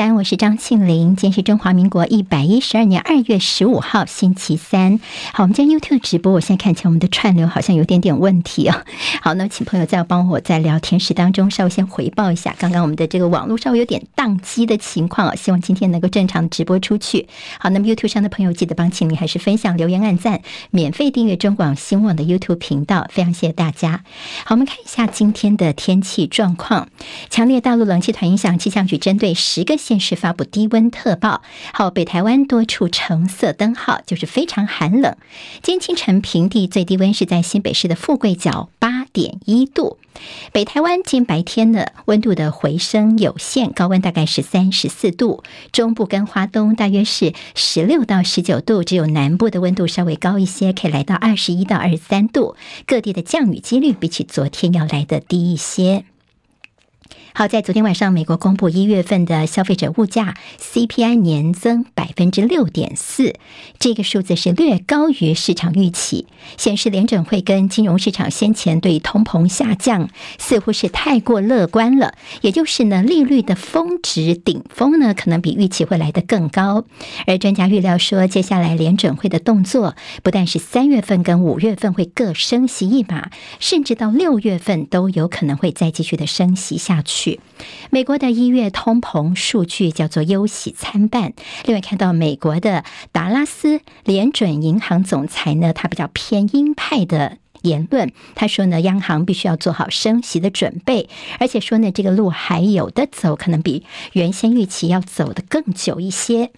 Chao. 我是张庆玲。今天是中华民国一百一十二年二月十五号，星期三。好，我们今天 YouTube 直播，我现在看起来我们的串流好像有点点问题啊。好，那请朋友再帮我在聊天室当中稍微先回报一下，刚刚我们的这个网络稍微有点宕机的情况啊。希望今天能够正常直播出去。好，那么 YouTube 上的朋友记得帮庆玲还是分享、留言、按赞、免费订阅中广新闻网的 YouTube 频道，非常谢谢大家。好，我们看一下今天的天气状况。强烈大陆冷气团影响，气象局针对十个县市是发布低温特报，好，北台湾多处橙色灯号，就是非常寒冷。今清晨平地最低温是在新北市的富贵角八点一度，北台湾今白天的温度的回升有限，高温大概是三十四度，中部跟花东大约是十六到十九度，只有南部的温度稍微高一些，可以来到二十一到二十三度。各地的降雨几率比起昨天要来得低一些。好，在昨天晚上，美国公布一月份的消费者物价 CPI 年增百分之六点四，这个数字是略高于市场预期，显示联准会跟金融市场先前对通膨下降似乎是太过乐观了，也就是呢，利率的峰值顶峰呢，可能比预期会来得更高。而专家预料说，接下来联准会的动作不但是三月份跟五月份会各升息一码，甚至到六月份都有可能会再继续的升息下去。去美国的一月通膨数据叫做忧喜参半。另外看到美国的达拉斯联准银行总裁呢，他比较偏鹰派的言论。他说呢，央行必须要做好升息的准备，而且说呢，这个路还有的走，可能比原先预期要走的更久一些。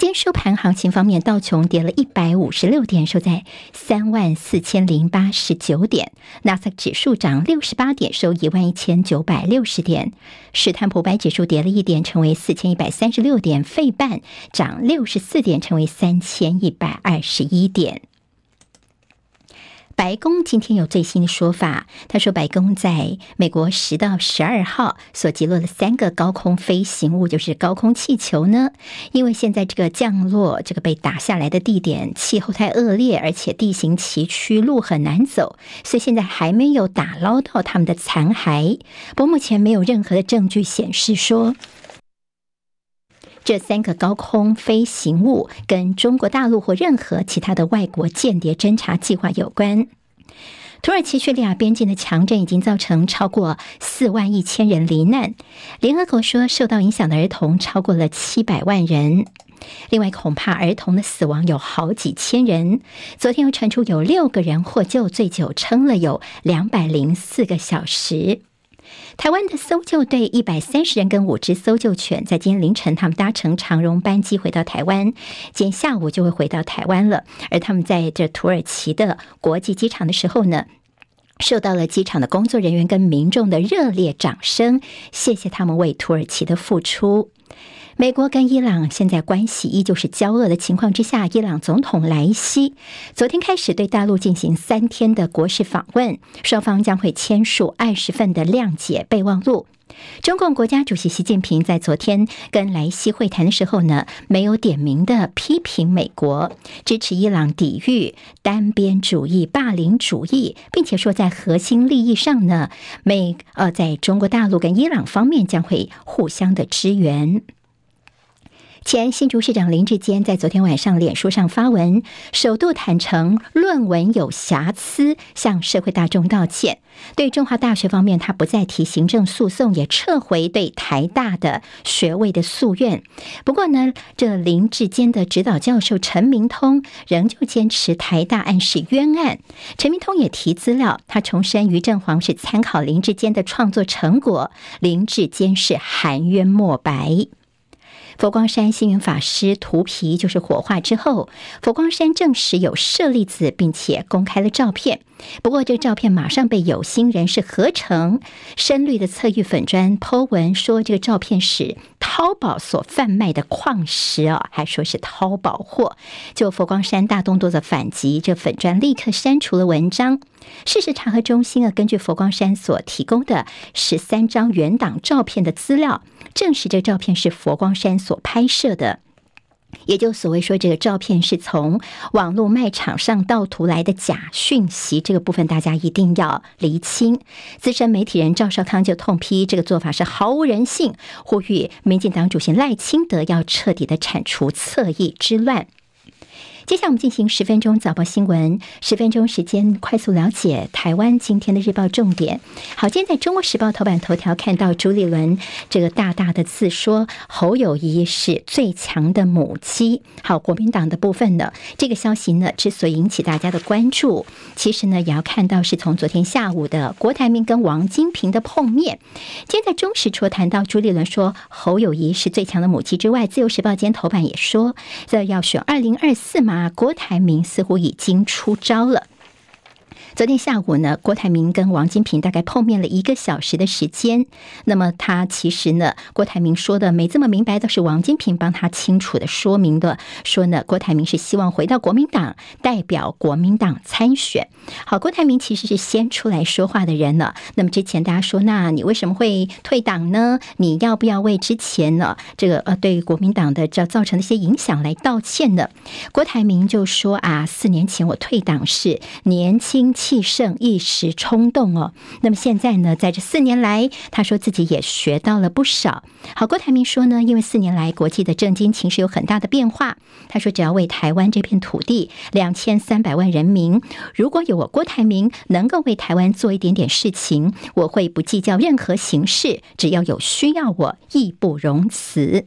今天收盘行情方面，道琼跌了一百五十六点，收在三万四千零八十九点；纳斯达克指数涨六十八点，收一万一千九百六十点；史坦普白指数跌了一点，成为四千一百三十六点；费半涨六十四点，成为三千一百二十一点。白宫今天有最新的说法，他说白宫在美国十到十二号所击落的三个高空飞行物，就是高空气球呢，因为现在这个降落这个被打下来的地点气候太恶劣，而且地形崎岖，路很难走，所以现在还没有打捞到他们的残骸。不过目前没有任何的证据显示说。这三个高空飞行物跟中国大陆或任何其他的外国间谍侦察计划有关。土耳其叙利亚边境的强震已经造成超过四万一千人罹难，联合国说受到影响的儿童超过了七百万人。另外，恐怕儿童的死亡有好几千人。昨天又传出有六个人获救，最久撑了有两百零四个小时。台湾的搜救队一百三十人跟五只搜救犬，在今天凌晨，他们搭乘长荣班机回到台湾，今天下午就会回到台湾了。而他们在这土耳其的国际机场的时候呢，受到了机场的工作人员跟民众的热烈掌声，谢谢他们为土耳其的付出。美国跟伊朗现在关系依旧是交恶的情况之下，伊朗总统莱西昨天开始对大陆进行三天的国事访问，双方将会签署二十份的谅解备忘录。中共国家主席习近平在昨天跟莱西会谈的时候呢，没有点名的批评美国支持伊朗抵御单边主义、霸凌主义，并且说在核心利益上呢，美呃在中国大陆跟伊朗方面将会互相的支援。前新竹市长林志坚在昨天晚上脸书上发文，首度坦承论文有瑕疵，向社会大众道歉。对中华大学方面，他不再提行政诉讼，也撤回对台大的学位的诉愿。不过呢，这林志坚的指导教授陈明通仍旧坚持台大案是冤案。陈明通也提资料，他重申于正煌是参考林志坚的创作成果，林志坚是含冤莫白。佛光山星云法师图皮就是火化之后，佛光山证实有舍利子，并且公开了照片。不过，这个照片马上被有心人士合成深绿的侧玉粉砖 po 文，说这个照片是淘宝所贩卖的矿石啊，还说是淘宝货。就佛光山大动作的反击，这粉砖立刻删除了文章。事实查核中心啊，根据佛光山所提供的十三张原档照片的资料，证实这照片是佛光山所拍摄的。也就所谓说这个照片是从网络卖场上盗图来的假讯息，这个部分大家一定要厘清。资深媒体人赵少康就痛批这个做法是毫无人性，呼吁民进党主席赖清德要彻底的铲除侧翼之乱。接下来我们进行十分钟早报新闻，十分钟时间快速了解台湾今天的日报重点。好，今天在中国时报头版头条看到朱立伦这个大大的字说侯友谊是最强的母鸡。好，国民党的部分呢，这个消息呢之所以引起大家的关注，其实呢也要看到是从昨天下午的郭台铭跟王金平的碰面。今天在中时除了谈到朱立伦说侯友谊是最强的母鸡之外，自由时报今天头版也说这要选二零二四嘛。那，郭台铭似乎已经出招了。昨天下午呢，郭台铭跟王金平大概碰面了一个小时的时间。那么他其实呢，郭台铭说的没这么明白，都是王金平帮他清楚的说明的。说呢，郭台铭是希望回到国民党，代表国民党参选。好，郭台铭其实是先出来说话的人了。那么之前大家说，那你为什么会退党呢？你要不要为之前呢这个呃对国民党的这造成的一些影响来道歉呢？郭台铭就说啊，四年前我退党是年轻。气盛，一时冲动哦。那么现在呢，在这四年来，他说自己也学到了不少。好，郭台铭说呢，因为四年来国际的政经情势有很大的变化，他说只要为台湾这片土地两千三百万人民，如果有我郭台铭能够为台湾做一点点事情，我会不计较任何形式，只要有需要，我义不容辞。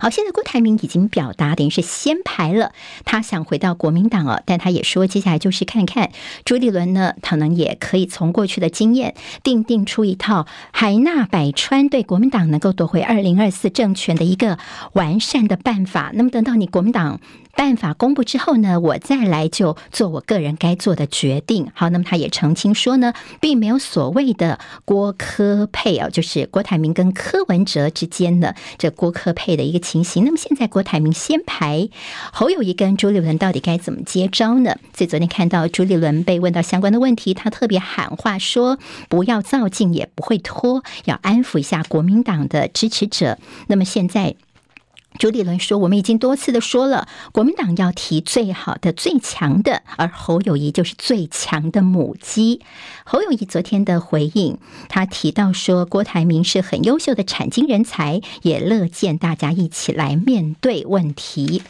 好，现在郭台铭已经表达，等于是先排了，他想回到国民党了，但他也说，接下来就是看看朱立伦呢，可能也可以从过去的经验，定定出一套海纳百川，对国民党能够夺回二零二四政权的一个完善的办法。那么等到你国民党。办法公布之后呢，我再来就做我个人该做的决定。好，那么他也澄清说呢，并没有所谓的郭柯配啊，就是郭台铭跟柯文哲之间的这郭柯配的一个情形。那么现在郭台铭先排，侯友谊跟朱立伦到底该怎么接招呢？所以昨天看到朱立伦被问到相关的问题，他特别喊话说，不要躁进，也不会拖，要安抚一下国民党的支持者。那么现在。朱立伦说：“我们已经多次的说了，国民党要提最好的、最强的，而侯友谊就是最强的母鸡。”侯友谊昨天的回应，他提到说：“郭台铭是很优秀的产经人才，也乐见大家一起来面对问题。”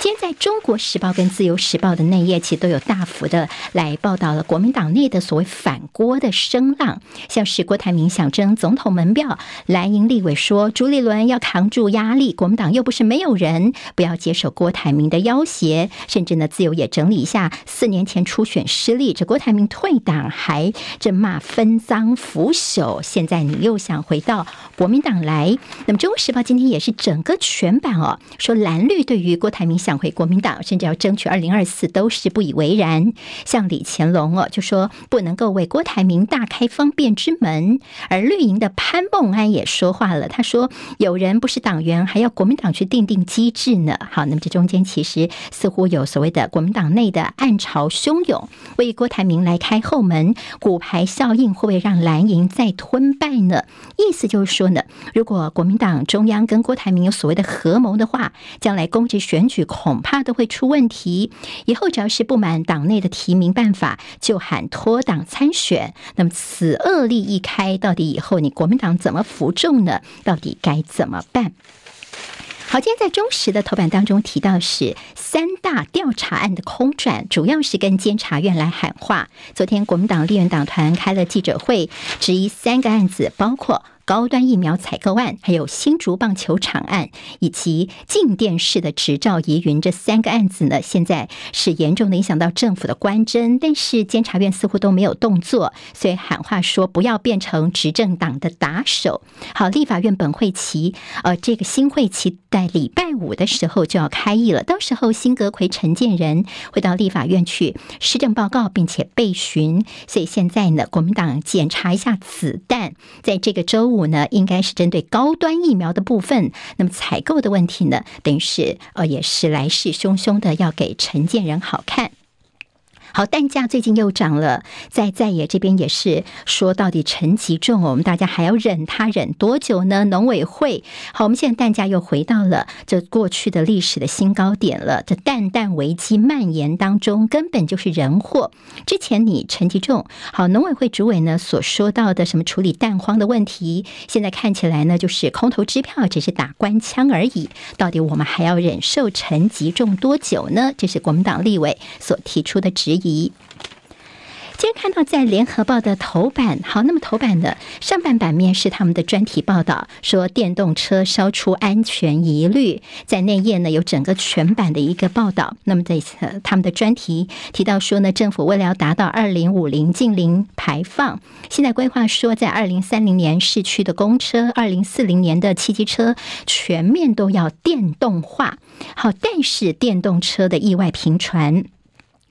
今天在中国时报跟自由时报的内页，其实都有大幅的来报道了国民党内的所谓反郭的声浪，像是郭台铭想争总统门票，蓝营立委说朱立伦要扛住压力，国民党又不是没有人，不要接受郭台铭的要挟，甚至呢，自由也整理一下四年前初选失利，这郭台铭退党还这骂分赃腐朽，现在你又想回到国民党来？那么《中国时报》今天也是整个全版哦，说蓝绿对于郭台铭想回国民党，甚至要争取二零二四都是不以为然。像李乾龙哦，就说不能够为郭台铭大开方便之门。而绿营的潘孟安也说话了，他说有人不是党员，还要国民党。去定定机制呢？好，那么这中间其实似乎有所谓的国民党内的暗潮汹涌，为郭台铭来开后门，骨牌效应会不会让蓝营再吞败呢？意思就是说呢，如果国民党中央跟郭台铭有所谓的合谋的话，将来公职选举恐怕都会出问题。以后只要是不满党内的提名办法，就喊脱党参选。那么此恶例一开，到底以后你国民党怎么服众呢？到底该怎么办？好，今天在中时的头版当中提到是三大调查案的空转，主要是跟监察院来喊话。昨天国民党立院党团开了记者会，质疑三个案子，包括。高端疫苗采购案，还有新竹棒球场案，以及静电式的执照疑云这三个案子呢，现在是严重的影响到政府的官箴，但是监察院似乎都没有动作，所以喊话说不要变成执政党的打手。好，立法院本会期，呃，这个新会期在礼拜五的时候就要开议了，到时候新阁揆陈建仁会到立法院去施政报告，并且备询，所以现在呢，国民党检查一下子弹，在这个周。五呢，应该是针对高端疫苗的部分，那么采购的问题呢，等于是呃，也是来势汹汹的，要给承建人好看。好，蛋价最近又涨了，在在野这边也是说，到底陈吉仲，我们大家还要忍他忍多久呢？农委会，好，我们现在蛋价又回到了这过去的历史的新高点了。这蛋蛋危机蔓延当中，根本就是人祸。之前你陈吉仲，好，农委会主委呢所说到的什么处理蛋荒的问题，现在看起来呢就是空头支票，只是打官腔而已。到底我们还要忍受陈吉仲多久呢？这是国民党立委所提出的质疑。今天看到在联合报的头版，好，那么头版的上半版面是他们的专题报道，说电动车烧出安全疑虑，在内页呢有整个全版的一个报道。那么在他们的专题提到说呢，政府为了要达到二零五零净零排放，现在规划说在二零三零年市区的公车，二零四零年的汽机车全面都要电动化。好，但是电动车的意外频传。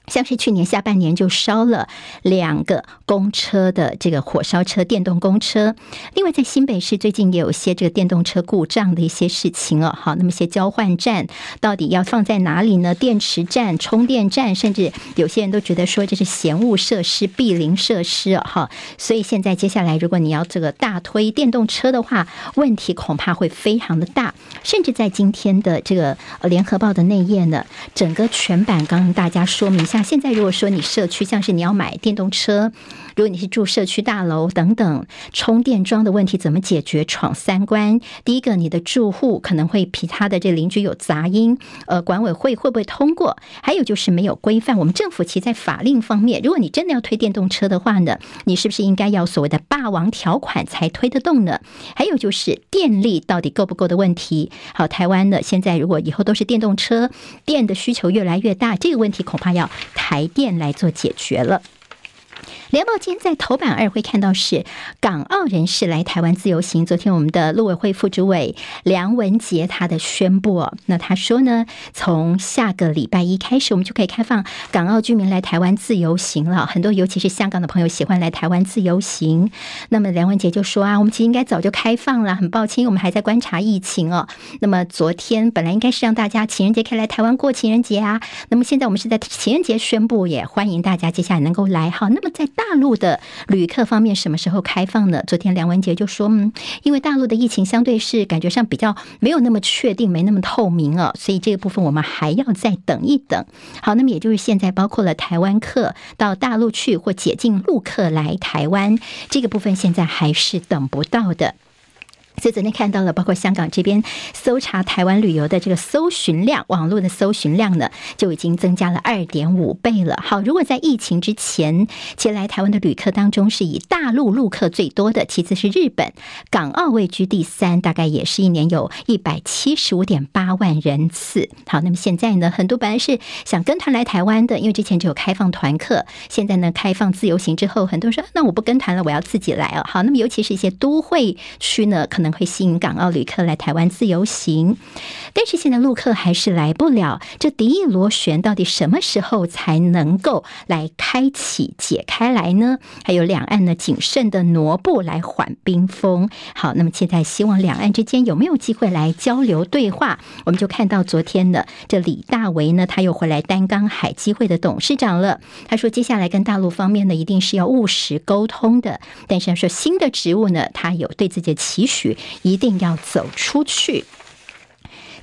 像是去年下半年就烧了两个公车的这个火烧车电动公车，另外在新北市最近也有些这个电动车故障的一些事情哦。好，那么些交换站到底要放在哪里呢？电池站、充电站，甚至有些人都觉得说这是嫌物设施、避邻设施哦。哈，所以现在接下来如果你要这个大推电动车的话，问题恐怕会非常的大。甚至在今天的这个联合报的内页呢，整个全版刚刚大家说明一下。那现在如果说你社区像是你要买电动车，如果你是住社区大楼等等，充电桩的问题怎么解决？闯三关，第一个你的住户可能会比他的这邻居有杂音，呃，管委会会不会通过？还有就是没有规范。我们政府其实在法令方面，如果你真的要推电动车的话呢，你是不是应该要所谓的霸王条款才推得动呢？还有就是电力到底够不够的问题。好，台湾呢现在如果以后都是电动车，电的需求越来越大，这个问题恐怕要。台电来做解决了。联报今天在头版二会看到是港澳人士来台湾自由行。昨天我们的陆委会副主委梁文杰他的宣布，那他说呢，从下个礼拜一开始，我们就可以开放港澳居民来台湾自由行了。很多尤其是香港的朋友喜欢来台湾自由行。那么梁文杰就说啊，我们其实应该早就开放了，很抱歉，我们还在观察疫情哦。那么昨天本来应该是让大家情人节可以来台湾过情人节啊，那么现在我们是在情人节宣布，也欢迎大家接下来能够来。哈，那么在大陆的旅客方面什么时候开放呢？昨天梁文杰就说，嗯，因为大陆的疫情相对是感觉上比较没有那么确定，没那么透明哦，所以这个部分我们还要再等一等。好，那么也就是现在包括了台湾客到大陆去或解禁陆客来台湾，这个部分现在还是等不到的。所以昨天看到了，包括香港这边搜查台湾旅游的这个搜寻量，网络的搜寻量呢，就已经增加了二点五倍了。好，如果在疫情之前前来台湾的旅客当中，是以大陆陆客最多的，其次是日本，港澳位居第三，大概也是一年有一百七十五点八万人次。好，那么现在呢，很多本来是想跟团来台湾的，因为之前只有开放团客，现在呢开放自由行之后，很多人说那我不跟团了，我要自己来哦。好，那么尤其是一些都会区呢，可能。能会吸引港澳旅客来台湾自由行，但是现在陆客还是来不了。这敌意螺旋到底什么时候才能够来开启解开来呢？还有两岸呢谨慎的挪步来缓冰封。好，那么现在希望两岸之间有没有机会来交流对话？我们就看到昨天的这李大为呢，他又回来担纲海基会的董事长了。他说接下来跟大陆方面呢，一定是要务实沟通的。但是要说新的职务呢，他有对自己的期许。一定要走出去。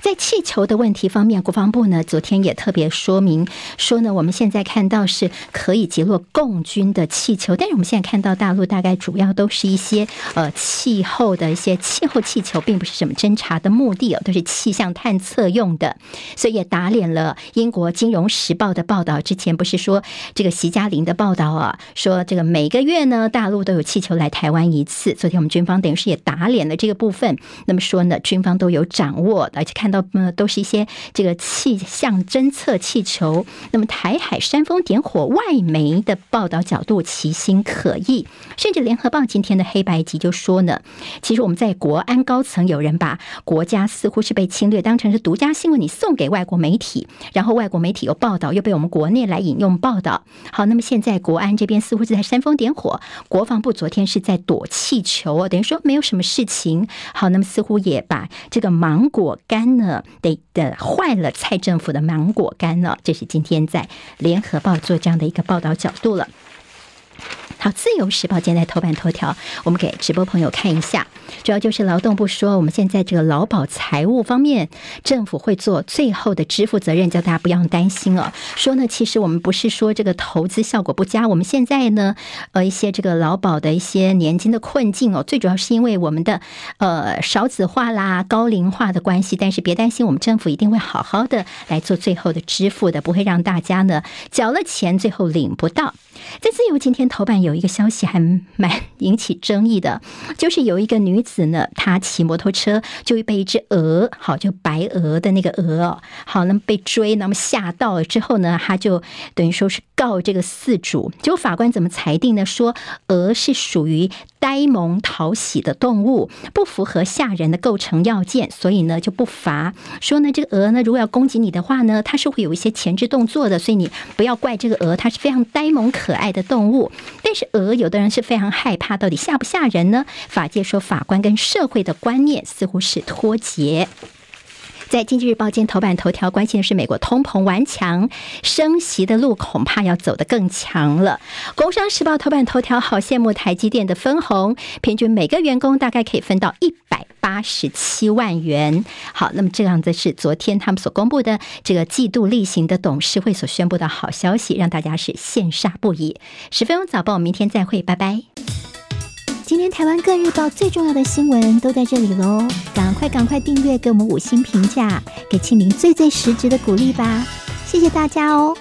在气球的问题方面，国防部呢昨天也特别说明说呢，我们现在看到是可以击落共军的气球，但是我们现在看到大陆大概主要都是一些呃气候的一些气候气球，并不是什么侦察的目的哦，都是气象探测用的，所以也打脸了英国《金融时报》的报道。之前不是说这个习嘉玲的报道啊，说这个每个月呢大陆都有气球来台湾一次。昨天我们军方等于是也打脸了这个部分，那么说呢，军方都有掌握，而且看。到呃，都是一些这个气象侦测气球。那么台海煽风点火，外媒的报道角度其心可议。甚至联合报今天的黑白集就说呢，其实我们在国安高层有人把国家似乎是被侵略当成是独家新闻，你送给外国媒体，然后外国媒体又报道，又被我们国内来引用报道。好，那么现在国安这边似乎是在煽风点火，国防部昨天是在躲气球哦，等于说没有什么事情。好，那么似乎也把这个芒果干呢。呃得的坏了蔡政府的芒果干了。这是今天在联合报做这样的一个报道角度了。好，《自由时报》今天在头版头条，我们给直播朋友看一下，主要就是劳动部说，我们现在这个劳保财务方面，政府会做最后的支付责任，叫大家不要担心哦。说呢，其实我们不是说这个投资效果不佳，我们现在呢，呃，一些这个劳保的一些年金的困境哦，最主要是因为我们的呃少子化啦、高龄化的关系。但是别担心，我们政府一定会好好的来做最后的支付的，不会让大家呢缴了钱最后领不到。在自由今天头版有一个消息还蛮 引起争议的，就是有一个女子呢，她骑摩托车就会被一只鹅，好，就白鹅的那个鹅，好，那么被追，那么吓到了之后呢，她就等于说是告这个饲主，结果法官怎么裁定呢？说鹅是属于呆萌讨喜的动物，不符合吓人的构成要件，所以呢就不罚。说呢，这个鹅呢，如果要攻击你的话呢，它是会有一些前置动作的，所以你不要怪这个鹅，它是非常呆萌可。可爱的动物，但是鹅有的人是非常害怕，到底吓不吓人呢？法界说，法官跟社会的观念似乎是脱节。在《经济日报》间头版头条，关心的是美国通膨顽强，升息的路恐怕要走得更强了。《工商时报》头版头条，好羡慕台积电的分红，平均每个员工大概可以分到一百八十七万元。好，那么这样子是昨天他们所公布的这个季度例行的董事会所宣布的好消息，让大家是羡煞不已。十分钟早报，明天再会，拜拜。今天台湾各日报最重要的新闻都在这里喽，赶快赶快订阅，给我们五星评价，给庆铃最最实质的鼓励吧，谢谢大家哦。